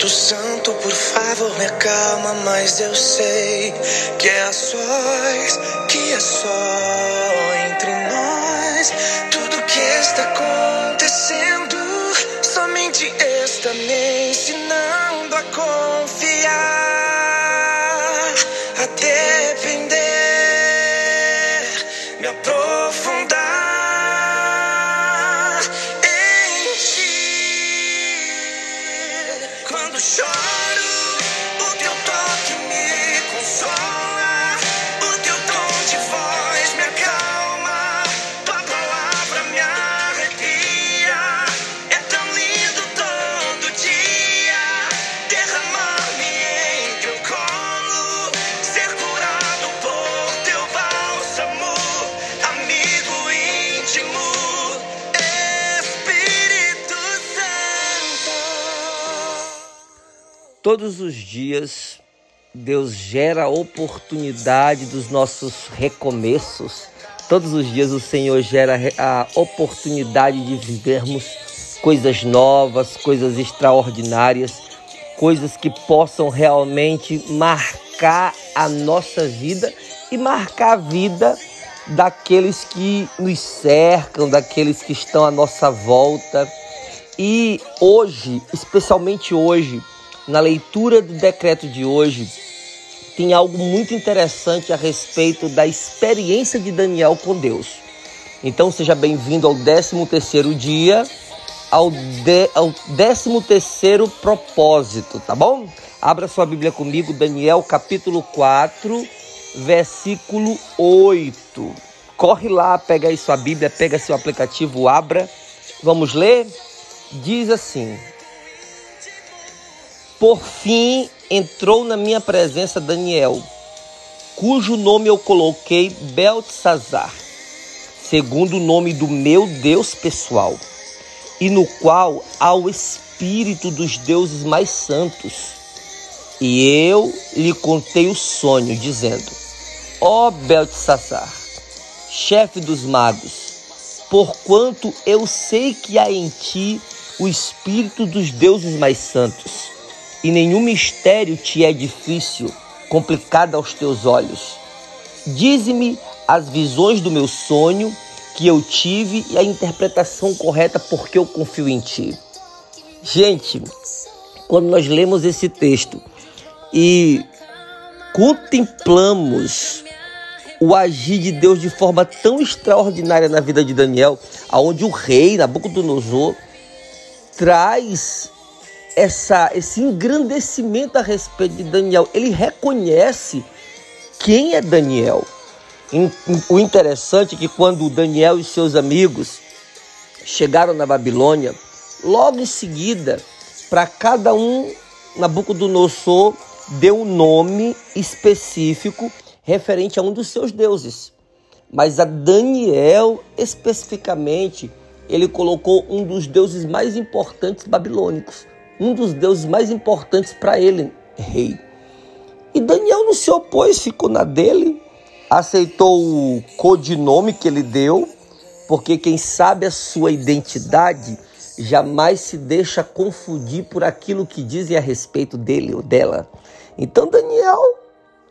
Espírito Santo, por favor, me acalma, mas eu sei que é a sós, que é só entre nós. Tudo que está acontecendo somente está me ensinando a confiar, a depender, me aprofundar Todos os dias, Deus gera a oportunidade dos nossos recomeços. Todos os dias, o Senhor gera a oportunidade de vivermos coisas novas, coisas extraordinárias, coisas que possam realmente marcar a nossa vida e marcar a vida daqueles que nos cercam, daqueles que estão à nossa volta. E hoje, especialmente hoje, na leitura do decreto de hoje, tem algo muito interessante a respeito da experiência de Daniel com Deus. Então seja bem-vindo ao 13 terceiro dia, ao, de, ao 13 terceiro propósito, tá bom? Abra sua Bíblia comigo, Daniel capítulo 4, versículo 8. Corre lá, pega aí sua Bíblia, pega seu aplicativo, abra. Vamos ler? Diz assim: Por fim entrou na minha presença Daniel, cujo nome eu coloquei Beltesazar, segundo o nome do meu Deus pessoal, e no qual há o espírito dos deuses mais santos. E eu lhe contei o sonho, dizendo: Ó Beltesazar, chefe dos magos, porquanto eu sei que há em ti o espírito dos deuses mais santos, e nenhum mistério te é difícil, complicado aos teus olhos. Dize-me as visões do meu sonho que eu tive e a interpretação correta, porque eu confio em ti. Gente, quando nós lemos esse texto e contemplamos o agir de Deus de forma tão extraordinária na vida de Daniel, aonde o rei Nabucodonosor traz essa, esse engrandecimento a respeito de Daniel. Ele reconhece quem é Daniel. O interessante é que quando Daniel e seus amigos chegaram na Babilônia, logo em seguida, para cada um, Nabucodonosor deu um nome específico referente a um dos seus deuses. Mas a Daniel, especificamente, ele colocou um dos deuses mais importantes babilônicos, um dos deuses mais importantes para ele, rei. E Daniel não se opôs, ficou na dele, aceitou o codinome que ele deu, porque quem sabe a sua identidade jamais se deixa confundir por aquilo que dizem a respeito dele ou dela. Então Daniel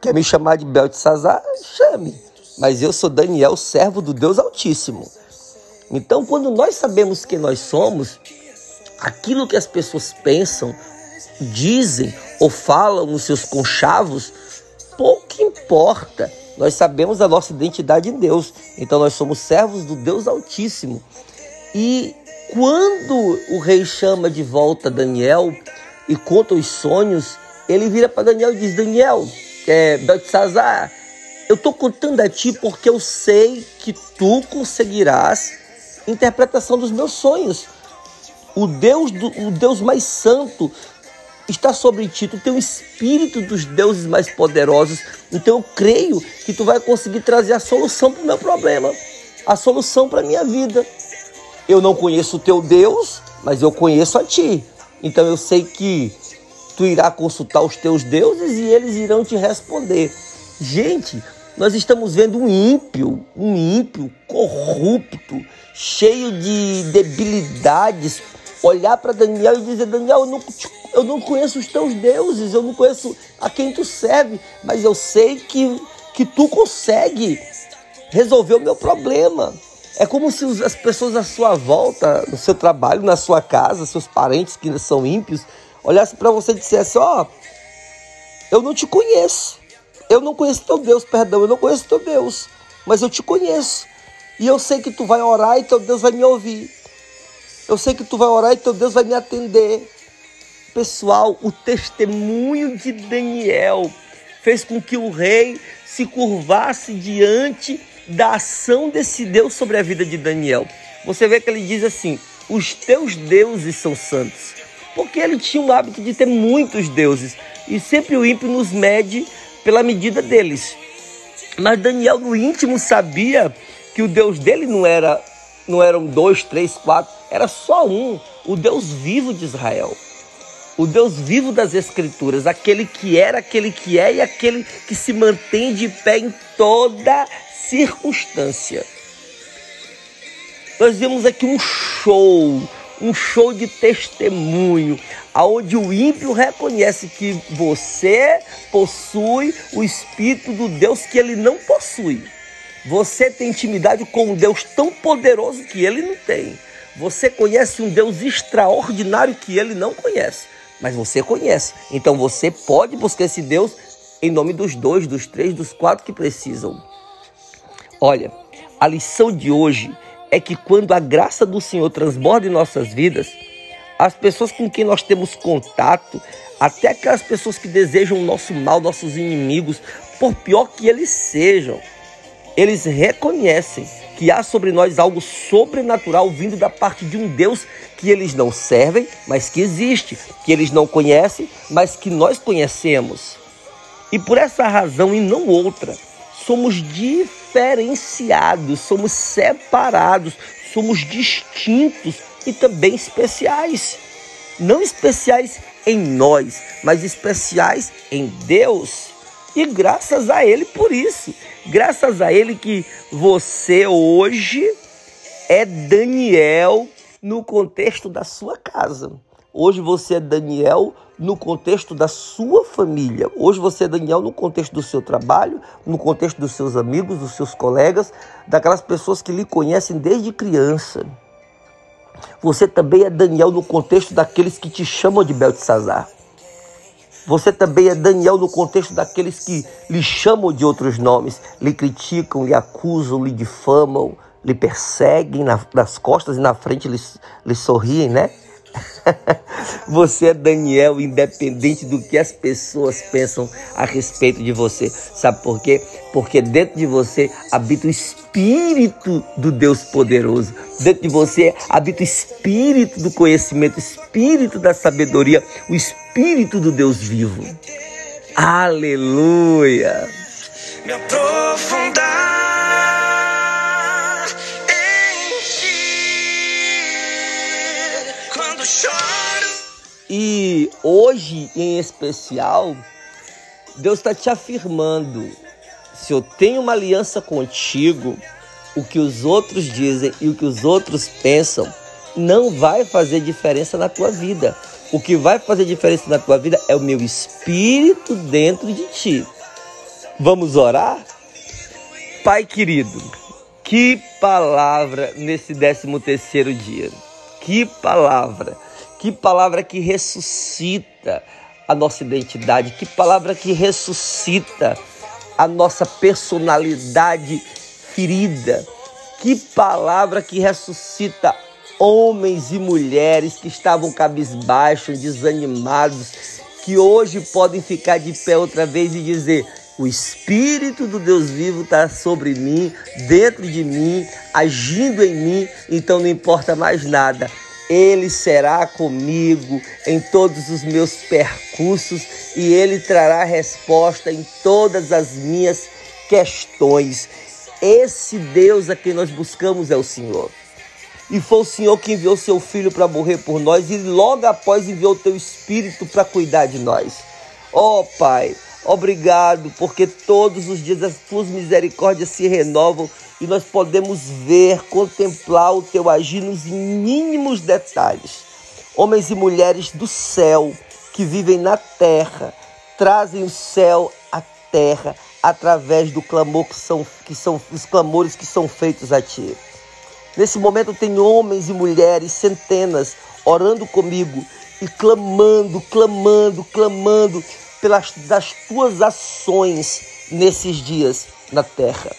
quer me chamar de Beltesazar? Chame. Mas eu sou Daniel, servo do Deus Altíssimo. Então, quando nós sabemos quem nós somos, aquilo que as pessoas pensam, dizem ou falam nos seus conchavos, pouco importa. Nós sabemos a nossa identidade em Deus. Então, nós somos servos do Deus Altíssimo. E quando o rei chama de volta Daniel e conta os sonhos, ele vira para Daniel e diz: Daniel, é, eu estou contando a ti porque eu sei que tu conseguirás interpretação dos meus sonhos. O Deus, do, o Deus mais santo está sobre ti, tu tem o espírito dos deuses mais poderosos. Então eu creio que tu vai conseguir trazer a solução para o meu problema, a solução para a minha vida. Eu não conheço o teu Deus, mas eu conheço a ti. Então eu sei que tu irá consultar os teus deuses e eles irão te responder. Gente, nós estamos vendo um ímpio, um ímpio corrupto, cheio de debilidades, olhar para Daniel e dizer: Daniel, eu não, eu não conheço os teus deuses, eu não conheço a quem tu serve, mas eu sei que, que tu consegue resolver o meu problema. É como se as pessoas à sua volta, no seu trabalho, na sua casa, seus parentes que são ímpios, olhassem para você e dissessem: Ó, oh, eu não te conheço. Eu não conheço teu Deus, perdão, eu não conheço teu Deus, mas eu te conheço. E eu sei que tu vai orar e teu Deus vai me ouvir. Eu sei que tu vai orar e teu Deus vai me atender. Pessoal, o testemunho de Daniel fez com que o rei se curvasse diante da ação desse Deus sobre a vida de Daniel. Você vê que ele diz assim: os teus deuses são santos. Porque ele tinha o hábito de ter muitos deuses. E sempre o ímpio nos mede pela medida deles. Mas Daniel, no íntimo, sabia que o Deus dele não era não eram dois, três, quatro, era só um, o Deus vivo de Israel. O Deus vivo das Escrituras, aquele que era, aquele que é e aquele que se mantém de pé em toda circunstância. Nós vemos aqui um show, um show de testemunho, aonde o ímpio reconhece que você possui o espírito do Deus que ele não possui. Você tem intimidade com um Deus tão poderoso que ele não tem. Você conhece um Deus extraordinário que ele não conhece, mas você conhece. Então você pode buscar esse Deus em nome dos dois, dos três, dos quatro que precisam. Olha, a lição de hoje é que quando a graça do Senhor transborda em nossas vidas, as pessoas com quem nós temos contato, até aquelas pessoas que desejam o nosso mal, nossos inimigos, por pior que eles sejam, eles reconhecem que há sobre nós algo sobrenatural vindo da parte de um Deus que eles não servem, mas que existe, que eles não conhecem, mas que nós conhecemos. E por essa razão e não outra, somos diferenciados, somos separados, somos distintos e também especiais. Não especiais em nós, mas especiais em Deus. E graças a Ele por isso. Graças a Ele que você hoje é Daniel no contexto da sua casa. Hoje você é Daniel no contexto da sua família. Hoje você é Daniel no contexto do seu trabalho, no contexto dos seus amigos, dos seus colegas, daquelas pessoas que lhe conhecem desde criança. Você também é Daniel no contexto daqueles que te chamam de Beltesazar. Você também é Daniel no contexto daqueles que lhe chamam de outros nomes, lhe criticam, lhe acusam, lhe difamam, lhe perseguem nas costas e na frente lhe, lhe sorriem, né? Você é Daniel, independente do que as pessoas pensam a respeito de você. Sabe por quê? Porque dentro de você habita o Espírito do Deus poderoso. Dentro de você habita o Espírito do conhecimento, o Espírito da sabedoria, o Espírito do Deus vivo. Aleluia! Me aprofundar E hoje, em especial, Deus está te afirmando: se eu tenho uma aliança contigo, o que os outros dizem e o que os outros pensam não vai fazer diferença na tua vida. O que vai fazer diferença na tua vida é o meu espírito dentro de ti. Vamos orar? Pai querido, que palavra nesse 13 terceiro dia. Que palavra que palavra que ressuscita a nossa identidade, que palavra que ressuscita a nossa personalidade ferida, que palavra que ressuscita homens e mulheres que estavam cabisbaixos, desanimados, que hoje podem ficar de pé outra vez e dizer: o Espírito do Deus vivo está sobre mim, dentro de mim, agindo em mim, então não importa mais nada. Ele será comigo em todos os meus percursos e Ele trará resposta em todas as minhas questões. Esse Deus a quem nós buscamos é o Senhor. E foi o Senhor que enviou seu filho para morrer por nós e logo após enviou o teu espírito para cuidar de nós. Ó oh, Pai, obrigado, porque todos os dias as tuas misericórdias se renovam e nós podemos ver, contemplar o teu agir nos mínimos detalhes. Homens e mulheres do céu que vivem na terra, trazem o céu à terra através do clamor que são, que são os clamores que são feitos a ti. Nesse momento tem homens e mulheres, centenas, orando comigo e clamando, clamando, clamando pelas das tuas ações nesses dias na terra.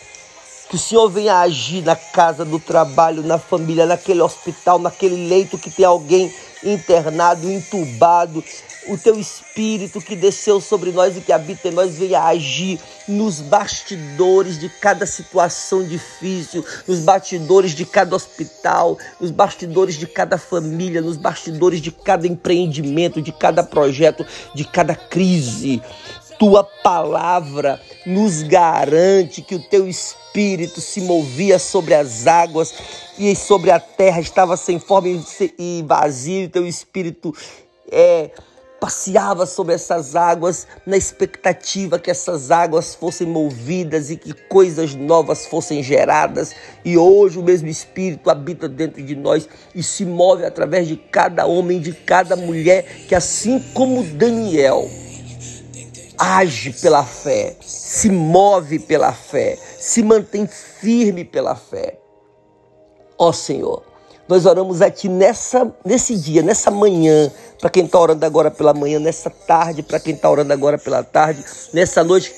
Que o Senhor venha agir na casa, no trabalho, na família, naquele hospital, naquele leito que tem alguém internado, entubado, o teu espírito que desceu sobre nós e que habita em nós venha agir nos bastidores de cada situação difícil, nos bastidores de cada hospital, nos bastidores de cada família, nos bastidores de cada empreendimento, de cada projeto, de cada crise. Tua palavra nos garante que o teu espírito se movia sobre as águas e sobre a terra estava sem forma e vazio, teu espírito é passeava sobre essas águas na expectativa que essas águas fossem movidas e que coisas novas fossem geradas. E hoje o mesmo Espírito habita dentro de nós e se move através de cada homem, de cada mulher, que assim como Daniel age pela fé, se move pela fé, se mantém firme pela fé. Ó Senhor, nós oramos a Ti nessa, nesse dia, nessa manhã, para quem está orando agora pela manhã, nessa tarde, para quem está orando agora pela tarde, nessa noite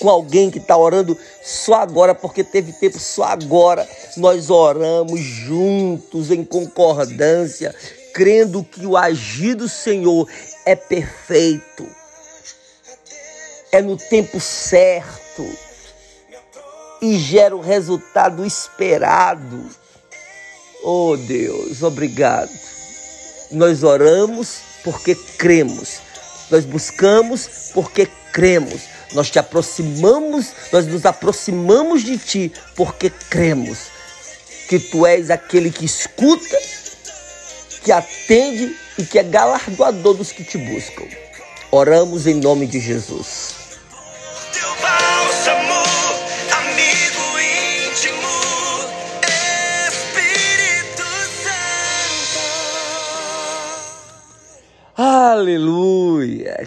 com alguém que está orando só agora, porque teve tempo só agora. Nós oramos juntos, em concordância, crendo que o agir do Senhor é perfeito, é no tempo certo e gera o resultado esperado. Oh Deus, obrigado. Nós oramos porque cremos. Nós buscamos porque cremos. Nós te aproximamos, nós nos aproximamos de ti porque cremos que tu és aquele que escuta, que atende e que é galardoador dos que te buscam. Oramos em nome de Jesus.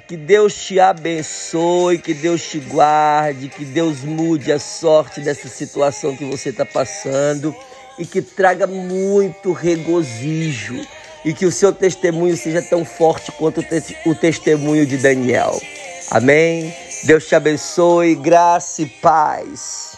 Que Deus te abençoe, que Deus te guarde, que Deus mude a sorte dessa situação que você está passando e que traga muito regozijo e que o seu testemunho seja tão forte quanto o testemunho de Daniel. Amém? Deus te abençoe, graça e paz.